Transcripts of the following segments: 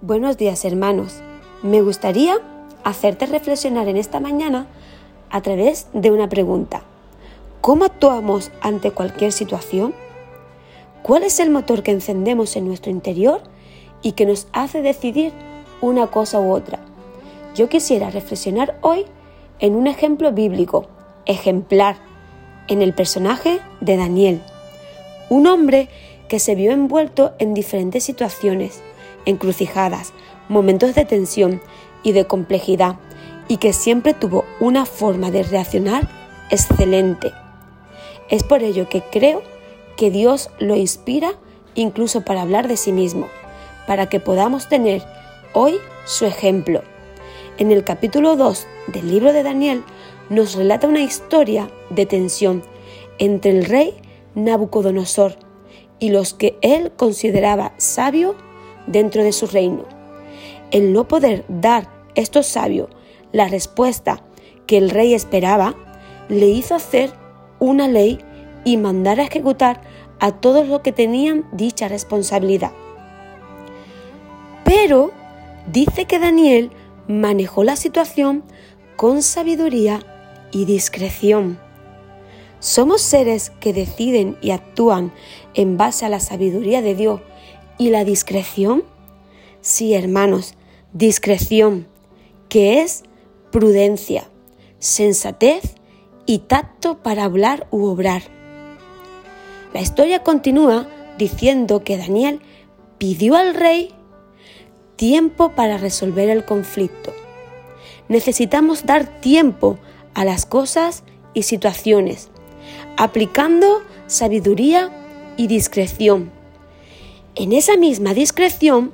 Buenos días hermanos. Me gustaría hacerte reflexionar en esta mañana a través de una pregunta. ¿Cómo actuamos ante cualquier situación? ¿Cuál es el motor que encendemos en nuestro interior y que nos hace decidir una cosa u otra? Yo quisiera reflexionar hoy en un ejemplo bíblico, ejemplar, en el personaje de Daniel, un hombre que se vio envuelto en diferentes situaciones encrucijadas, momentos de tensión y de complejidad, y que siempre tuvo una forma de reaccionar excelente. Es por ello que creo que Dios lo inspira incluso para hablar de sí mismo, para que podamos tener hoy su ejemplo. En el capítulo 2 del libro de Daniel nos relata una historia de tensión entre el rey Nabucodonosor y los que él consideraba sabio dentro de su reino. El no poder dar estos sabios la respuesta que el rey esperaba, le hizo hacer una ley y mandar a ejecutar a todos los que tenían dicha responsabilidad. Pero dice que Daniel manejó la situación con sabiduría y discreción. Somos seres que deciden y actúan en base a la sabiduría de Dios ¿Y la discreción? Sí, hermanos, discreción, que es prudencia, sensatez y tacto para hablar u obrar. La historia continúa diciendo que Daniel pidió al rey tiempo para resolver el conflicto. Necesitamos dar tiempo a las cosas y situaciones, aplicando sabiduría y discreción en esa misma discreción,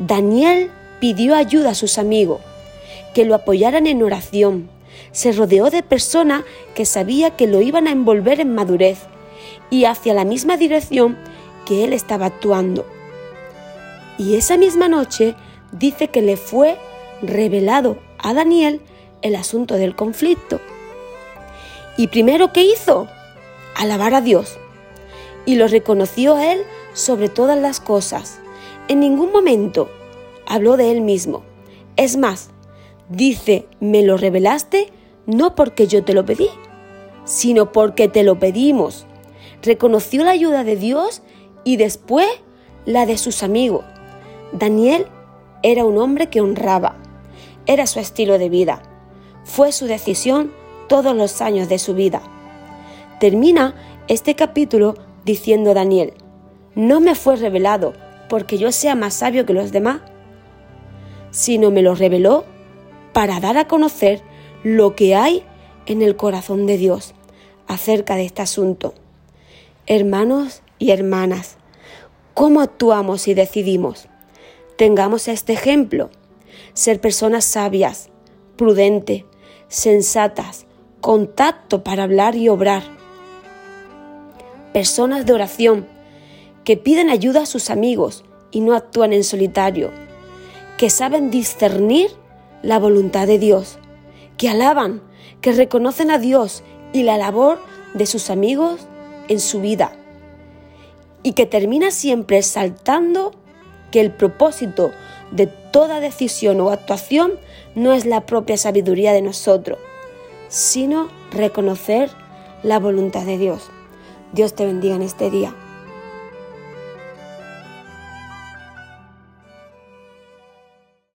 Daniel pidió ayuda a sus amigos, que lo apoyaran en oración. Se rodeó de personas que sabía que lo iban a envolver en madurez y hacia la misma dirección que él estaba actuando. Y esa misma noche dice que le fue revelado a Daniel el asunto del conflicto. Y primero que hizo, alabar a Dios. Y lo reconoció a él sobre todas las cosas. En ningún momento habló de él mismo. Es más, dice, me lo revelaste no porque yo te lo pedí, sino porque te lo pedimos. Reconoció la ayuda de Dios y después la de sus amigos. Daniel era un hombre que honraba. Era su estilo de vida. Fue su decisión todos los años de su vida. Termina este capítulo diciendo Daniel, no me fue revelado porque yo sea más sabio que los demás, sino me lo reveló para dar a conocer lo que hay en el corazón de Dios acerca de este asunto. Hermanos y hermanas, ¿cómo actuamos y decidimos? Tengamos este ejemplo, ser personas sabias, prudentes, sensatas, contacto para hablar y obrar, personas de oración, que piden ayuda a sus amigos y no actúan en solitario, que saben discernir la voluntad de Dios, que alaban, que reconocen a Dios y la labor de sus amigos en su vida, y que termina siempre saltando que el propósito de toda decisión o actuación no es la propia sabiduría de nosotros, sino reconocer la voluntad de Dios. Dios te bendiga en este día.